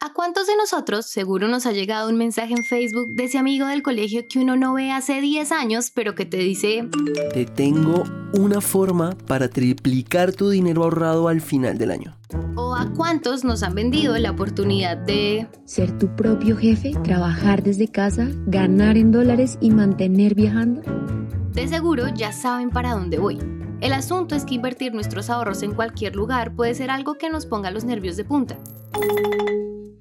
¿A cuántos de nosotros seguro nos ha llegado un mensaje en Facebook de ese amigo del colegio que uno no ve hace 10 años, pero que te dice... Te tengo una forma para triplicar tu dinero ahorrado al final del año. ¿O a cuántos nos han vendido la oportunidad de... Ser tu propio jefe, trabajar desde casa, ganar en dólares y mantener viajando? De seguro ya saben para dónde voy. El asunto es que invertir nuestros ahorros en cualquier lugar puede ser algo que nos ponga los nervios de punta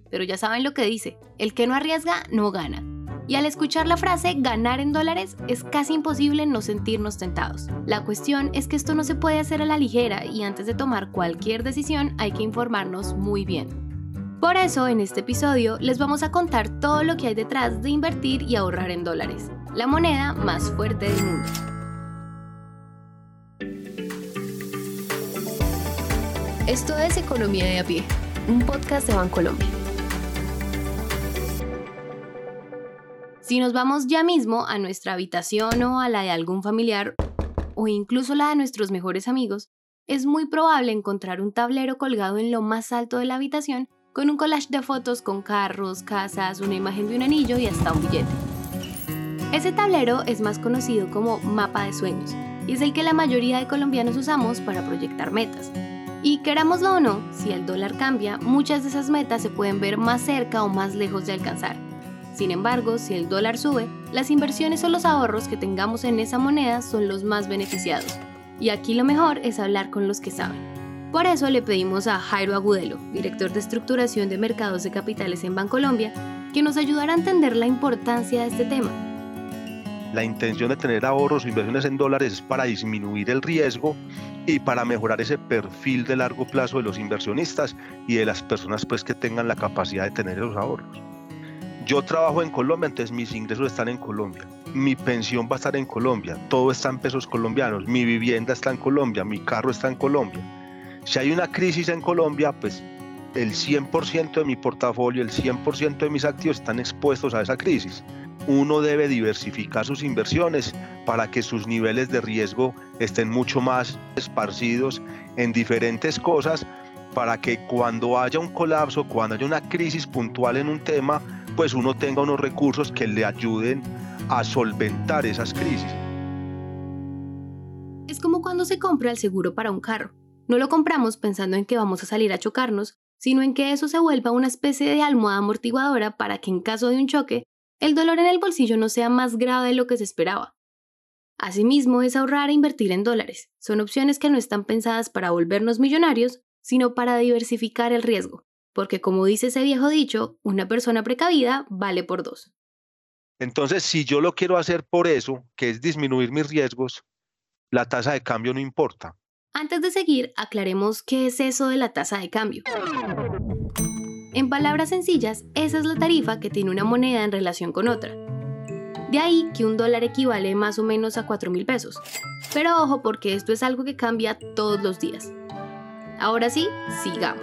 pero ya saben lo que dice, el que no arriesga no gana. Y al escuchar la frase ganar en dólares es casi imposible no sentirnos tentados. La cuestión es que esto no se puede hacer a la ligera y antes de tomar cualquier decisión hay que informarnos muy bien. Por eso en este episodio les vamos a contar todo lo que hay detrás de invertir y ahorrar en dólares, la moneda más fuerte del mundo. Esto es Economía de a pie, un podcast de Bancolombia. Si nos vamos ya mismo a nuestra habitación o a la de algún familiar o incluso la de nuestros mejores amigos, es muy probable encontrar un tablero colgado en lo más alto de la habitación con un collage de fotos con carros, casas, una imagen de un anillo y hasta un billete. Ese tablero es más conocido como mapa de sueños y es el que la mayoría de colombianos usamos para proyectar metas. Y querámoslo o no, si el dólar cambia, muchas de esas metas se pueden ver más cerca o más lejos de alcanzar. Sin embargo, si el dólar sube, las inversiones o los ahorros que tengamos en esa moneda son los más beneficiados. Y aquí lo mejor es hablar con los que saben. Por eso le pedimos a Jairo Agudelo, director de estructuración de mercados de capitales en Bancolombia, que nos ayudara a entender la importancia de este tema. La intención de tener ahorros o inversiones en dólares es para disminuir el riesgo y para mejorar ese perfil de largo plazo de los inversionistas y de las personas pues, que tengan la capacidad de tener esos ahorros. Yo trabajo en Colombia, entonces mis ingresos están en Colombia. Mi pensión va a estar en Colombia. Todo está en pesos colombianos. Mi vivienda está en Colombia. Mi carro está en Colombia. Si hay una crisis en Colombia, pues el 100% de mi portafolio, el 100% de mis activos están expuestos a esa crisis. Uno debe diversificar sus inversiones para que sus niveles de riesgo estén mucho más esparcidos en diferentes cosas para que cuando haya un colapso, cuando haya una crisis puntual en un tema, pues uno tenga unos recursos que le ayuden a solventar esas crisis. Es como cuando se compra el seguro para un carro. No lo compramos pensando en que vamos a salir a chocarnos, sino en que eso se vuelva una especie de almohada amortiguadora para que en caso de un choque, el dolor en el bolsillo no sea más grave de lo que se esperaba. Asimismo, es ahorrar e invertir en dólares. Son opciones que no están pensadas para volvernos millonarios, sino para diversificar el riesgo porque como dice ese viejo dicho, una persona precavida vale por dos. Entonces, si yo lo quiero hacer por eso, que es disminuir mis riesgos, la tasa de cambio no importa. Antes de seguir, aclaremos qué es eso de la tasa de cambio. En palabras sencillas, esa es la tarifa que tiene una moneda en relación con otra. De ahí que un dólar equivale más o menos a 4 mil pesos. Pero ojo porque esto es algo que cambia todos los días. Ahora sí, sigamos.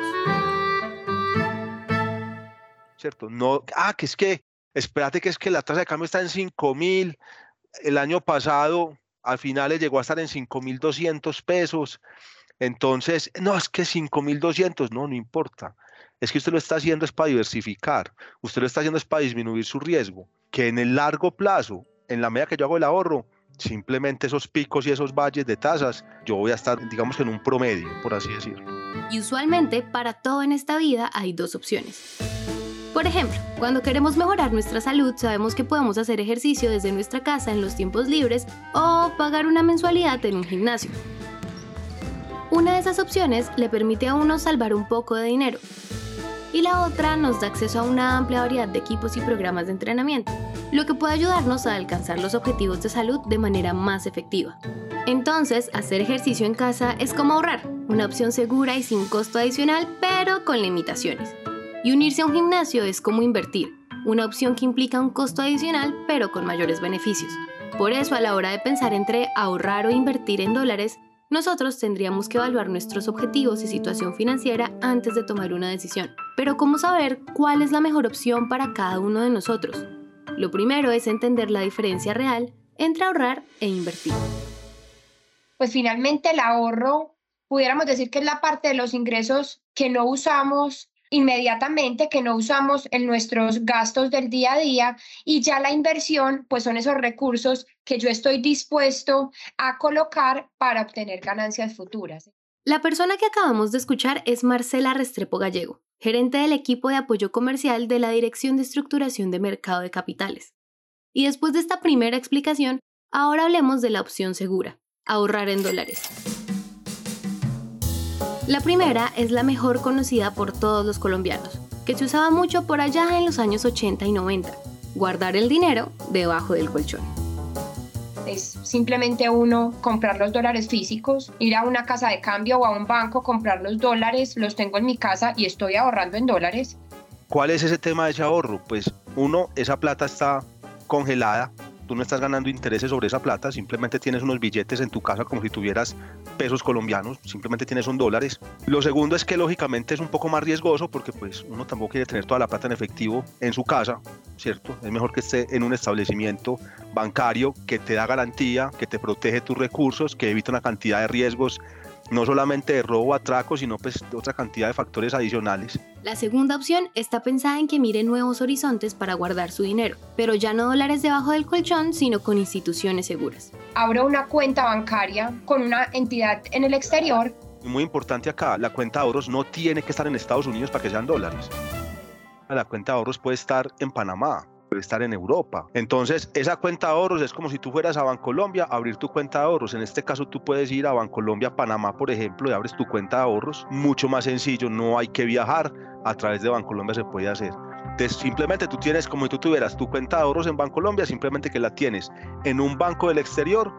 ¿Cierto? No, ah, que es que, espérate que es que la tasa de cambio está en 5 mil, el año pasado al final llegó a estar en 5 mil 200 pesos, entonces, no, es que 5 mil 200, no, no importa. Es que usted lo está haciendo es para diversificar, usted lo está haciendo es para disminuir su riesgo, que en el largo plazo, en la medida que yo hago el ahorro, simplemente esos picos y esos valles de tasas, yo voy a estar, digamos en un promedio, por así decirlo. Y usualmente para todo en esta vida hay dos opciones. Por ejemplo, cuando queremos mejorar nuestra salud, sabemos que podemos hacer ejercicio desde nuestra casa en los tiempos libres o pagar una mensualidad en un gimnasio. Una de esas opciones le permite a uno salvar un poco de dinero y la otra nos da acceso a una amplia variedad de equipos y programas de entrenamiento, lo que puede ayudarnos a alcanzar los objetivos de salud de manera más efectiva. Entonces, hacer ejercicio en casa es como ahorrar, una opción segura y sin costo adicional, pero con limitaciones. Y unirse a un gimnasio es como invertir, una opción que implica un costo adicional pero con mayores beneficios. Por eso a la hora de pensar entre ahorrar o invertir en dólares, nosotros tendríamos que evaluar nuestros objetivos y situación financiera antes de tomar una decisión. Pero ¿cómo saber cuál es la mejor opción para cada uno de nosotros? Lo primero es entender la diferencia real entre ahorrar e invertir. Pues finalmente el ahorro, pudiéramos decir que es la parte de los ingresos que no usamos inmediatamente que no usamos en nuestros gastos del día a día y ya la inversión pues son esos recursos que yo estoy dispuesto a colocar para obtener ganancias futuras. La persona que acabamos de escuchar es Marcela Restrepo Gallego, gerente del equipo de apoyo comercial de la Dirección de Estructuración de Mercado de Capitales. Y después de esta primera explicación, ahora hablemos de la opción segura, ahorrar en dólares. La primera es la mejor conocida por todos los colombianos, que se usaba mucho por allá en los años 80 y 90, guardar el dinero debajo del colchón. Es simplemente uno comprar los dólares físicos, ir a una casa de cambio o a un banco, comprar los dólares, los tengo en mi casa y estoy ahorrando en dólares. ¿Cuál es ese tema de ese ahorro? Pues uno, esa plata está congelada tú no estás ganando intereses sobre esa plata, simplemente tienes unos billetes en tu casa como si tuvieras pesos colombianos, simplemente tienes un dólares. Lo segundo es que lógicamente es un poco más riesgoso porque pues uno tampoco quiere tener toda la plata en efectivo en su casa, ¿cierto? Es mejor que esté en un establecimiento bancario que te da garantía, que te protege tus recursos, que evita una cantidad de riesgos no solamente de robo, atraco, sino pues otra cantidad de factores adicionales. La segunda opción está pensada en que mire nuevos horizontes para guardar su dinero, pero ya no dólares debajo del colchón, sino con instituciones seguras. Abro una cuenta bancaria con una entidad en el exterior. Muy importante acá, la cuenta de ahorros no tiene que estar en Estados Unidos para que sean dólares. La cuenta de ahorros puede estar en Panamá, estar en Europa. Entonces, esa cuenta de ahorros es como si tú fueras a Bancolombia a abrir tu cuenta de ahorros. En este caso, tú puedes ir a Bancolombia, Panamá, por ejemplo, y abres tu cuenta de ahorros. Mucho más sencillo, no hay que viajar. A través de Bancolombia se puede hacer. Entonces, simplemente tú tienes como si tú tuvieras tu cuenta de ahorros en Bancolombia, simplemente que la tienes en un banco del exterior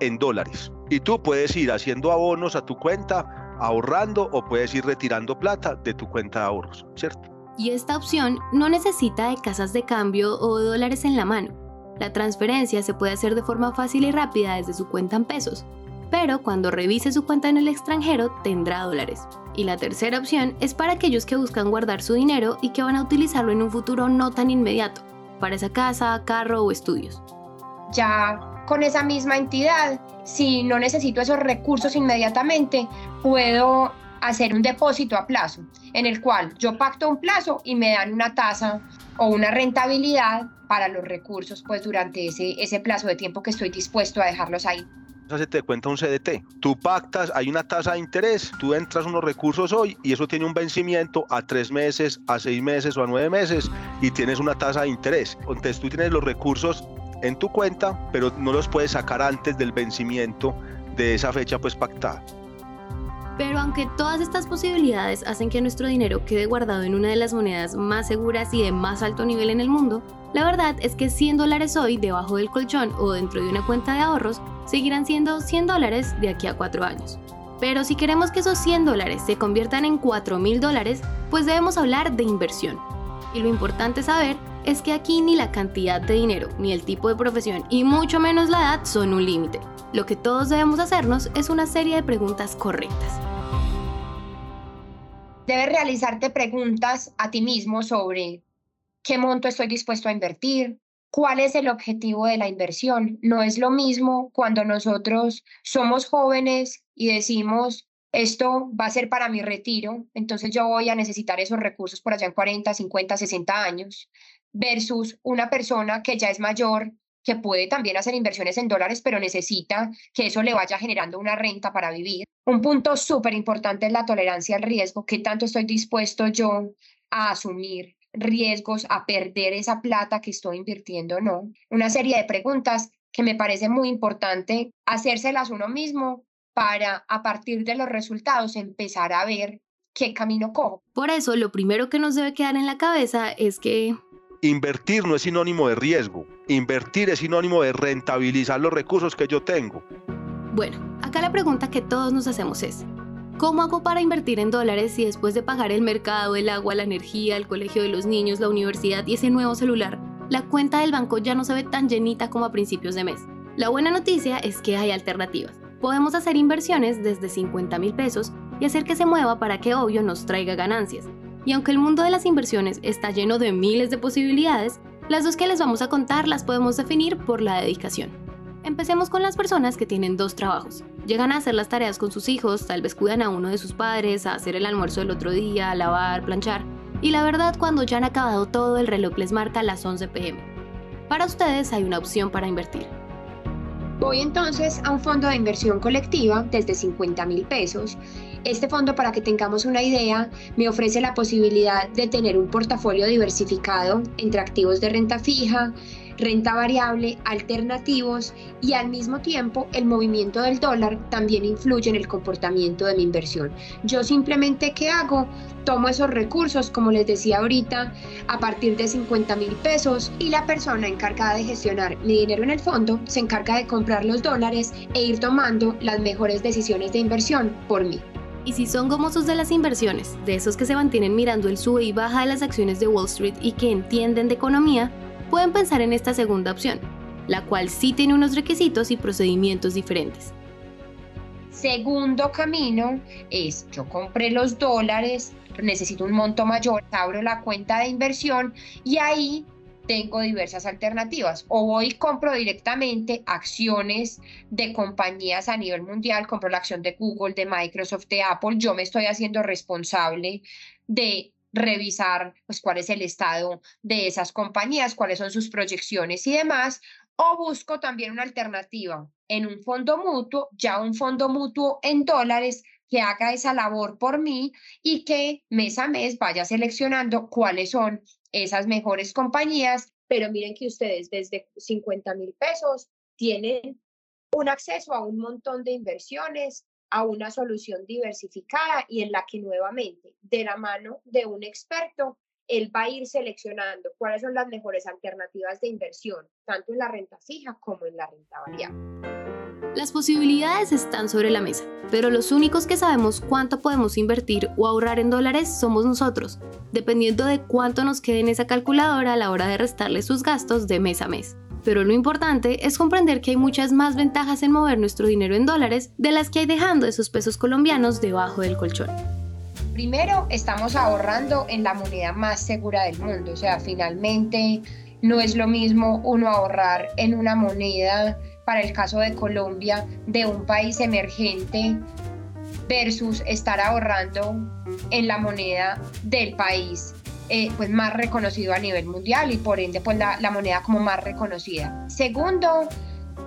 en dólares. Y tú puedes ir haciendo abonos a tu cuenta, ahorrando o puedes ir retirando plata de tu cuenta de ahorros, ¿cierto? Y esta opción no necesita de casas de cambio o dólares en la mano. La transferencia se puede hacer de forma fácil y rápida desde su cuenta en pesos, pero cuando revise su cuenta en el extranjero tendrá dólares. Y la tercera opción es para aquellos que buscan guardar su dinero y que van a utilizarlo en un futuro no tan inmediato, para esa casa, carro o estudios. Ya con esa misma entidad, si no necesito esos recursos inmediatamente, puedo hacer un depósito a plazo, en el cual yo pacto un plazo y me dan una tasa o una rentabilidad para los recursos, pues durante ese, ese plazo de tiempo que estoy dispuesto a dejarlos ahí. Se te cuenta un CDT. Tú pactas, hay una tasa de interés, tú entras unos recursos hoy y eso tiene un vencimiento a tres meses, a seis meses o a nueve meses y tienes una tasa de interés. Entonces tú tienes los recursos en tu cuenta, pero no los puedes sacar antes del vencimiento de esa fecha pues pactada. Pero aunque todas estas posibilidades hacen que nuestro dinero quede guardado en una de las monedas más seguras y de más alto nivel en el mundo, la verdad es que 100 dólares hoy debajo del colchón o dentro de una cuenta de ahorros seguirán siendo 100 dólares de aquí a 4 años. Pero si queremos que esos 100 dólares se conviertan en 4 mil dólares, pues debemos hablar de inversión. Y lo importante saber es que aquí ni la cantidad de dinero, ni el tipo de profesión y mucho menos la edad son un límite. Lo que todos debemos hacernos es una serie de preguntas correctas. Debes realizarte preguntas a ti mismo sobre qué monto estoy dispuesto a invertir, cuál es el objetivo de la inversión. No es lo mismo cuando nosotros somos jóvenes y decimos, esto va a ser para mi retiro, entonces yo voy a necesitar esos recursos por allá en 40, 50, 60 años, versus una persona que ya es mayor que puede también hacer inversiones en dólares, pero necesita que eso le vaya generando una renta para vivir. Un punto súper importante es la tolerancia al riesgo, qué tanto estoy dispuesto yo a asumir riesgos, a perder esa plata que estoy invirtiendo o no. Una serie de preguntas que me parece muy importante hacérselas uno mismo para a partir de los resultados empezar a ver qué camino cojo. Por eso, lo primero que nos debe quedar en la cabeza es que Invertir no es sinónimo de riesgo, invertir es sinónimo de rentabilizar los recursos que yo tengo. Bueno, acá la pregunta que todos nos hacemos es, ¿cómo hago para invertir en dólares si después de pagar el mercado, el agua, la energía, el colegio de los niños, la universidad y ese nuevo celular, la cuenta del banco ya no se ve tan llenita como a principios de mes? La buena noticia es que hay alternativas. Podemos hacer inversiones desde 50 mil pesos y hacer que se mueva para que obvio nos traiga ganancias. Y aunque el mundo de las inversiones está lleno de miles de posibilidades, las dos que les vamos a contar las podemos definir por la dedicación. Empecemos con las personas que tienen dos trabajos. Llegan a hacer las tareas con sus hijos, tal vez cuidan a uno de sus padres, a hacer el almuerzo del otro día, a lavar, planchar, y la verdad cuando ya han acabado todo el reloj les marca las 11 pm. Para ustedes hay una opción para invertir. Voy entonces a un fondo de inversión colectiva desde 50 mil pesos. Este fondo, para que tengamos una idea, me ofrece la posibilidad de tener un portafolio diversificado entre activos de renta fija, renta variable, alternativos y al mismo tiempo el movimiento del dólar también influye en el comportamiento de mi inversión. Yo simplemente, ¿qué hago? Tomo esos recursos, como les decía ahorita, a partir de 50 mil pesos y la persona encargada de gestionar mi dinero en el fondo se encarga de comprar los dólares e ir tomando las mejores decisiones de inversión por mí. Y si son gomosos de las inversiones, de esos que se mantienen mirando el sube y baja de las acciones de Wall Street y que entienden de economía, pueden pensar en esta segunda opción, la cual sí tiene unos requisitos y procedimientos diferentes. Segundo camino es, yo compré los dólares, necesito un monto mayor, abro la cuenta de inversión y ahí tengo diversas alternativas. O voy y compro directamente acciones de compañías a nivel mundial, compro la acción de Google, de Microsoft, de Apple. Yo me estoy haciendo responsable de revisar pues cuál es el estado de esas compañías, cuáles son sus proyecciones y demás, o busco también una alternativa en un fondo mutuo, ya un fondo mutuo en dólares que haga esa labor por mí y que mes a mes vaya seleccionando cuáles son esas mejores compañías, pero miren que ustedes desde 50 mil pesos tienen un acceso a un montón de inversiones, a una solución diversificada y en la que nuevamente, de la mano de un experto, él va a ir seleccionando cuáles son las mejores alternativas de inversión, tanto en la renta fija como en la renta variable. Las posibilidades están sobre la mesa, pero los únicos que sabemos cuánto podemos invertir o ahorrar en dólares somos nosotros, dependiendo de cuánto nos quede en esa calculadora a la hora de restarle sus gastos de mes a mes. Pero lo importante es comprender que hay muchas más ventajas en mover nuestro dinero en dólares de las que hay dejando esos pesos colombianos debajo del colchón. Primero, estamos ahorrando en la moneda más segura del mundo. O sea, finalmente no es lo mismo uno ahorrar en una moneda, para el caso de Colombia, de un país emergente versus estar ahorrando en la moneda del país eh, pues más reconocido a nivel mundial y por ende pues la, la moneda como más reconocida. Segundo,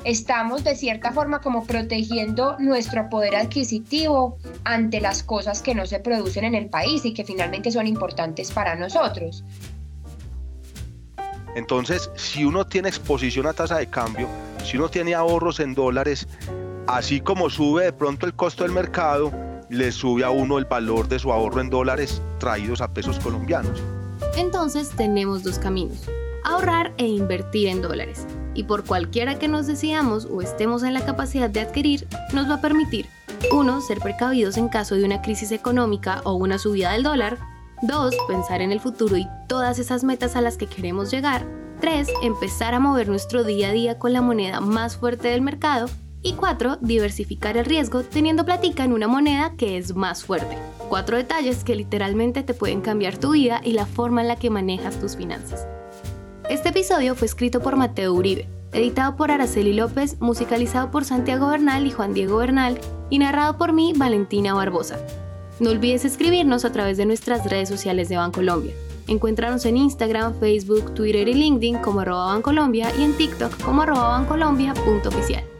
estamos de cierta forma como protegiendo nuestro poder adquisitivo ante las cosas que no se producen en el país y que finalmente son importantes para nosotros. Entonces, si uno tiene exposición a tasa de cambio, si uno tiene ahorros en dólares, así como sube de pronto el costo del mercado, le sube a uno el valor de su ahorro en dólares traídos a pesos colombianos. Entonces tenemos dos caminos, ahorrar e invertir en dólares. Y por cualquiera que nos decidamos o estemos en la capacidad de adquirir, nos va a permitir 1. Ser precavidos en caso de una crisis económica o una subida del dólar. 2. Pensar en el futuro y todas esas metas a las que queremos llegar. 3. Empezar a mover nuestro día a día con la moneda más fuerte del mercado. Y 4. Diversificar el riesgo teniendo platica en una moneda que es más fuerte. Cuatro detalles que literalmente te pueden cambiar tu vida y la forma en la que manejas tus finanzas. Este episodio fue escrito por Mateo Uribe, editado por Araceli López, musicalizado por Santiago Bernal y Juan Diego Bernal y narrado por mí, Valentina Barbosa. No olvides escribirnos a través de nuestras redes sociales de Bancolombia. Encuéntranos en Instagram, Facebook, Twitter y LinkedIn como arroba Bancolombia y en TikTok como arroba bancolombia.oficial.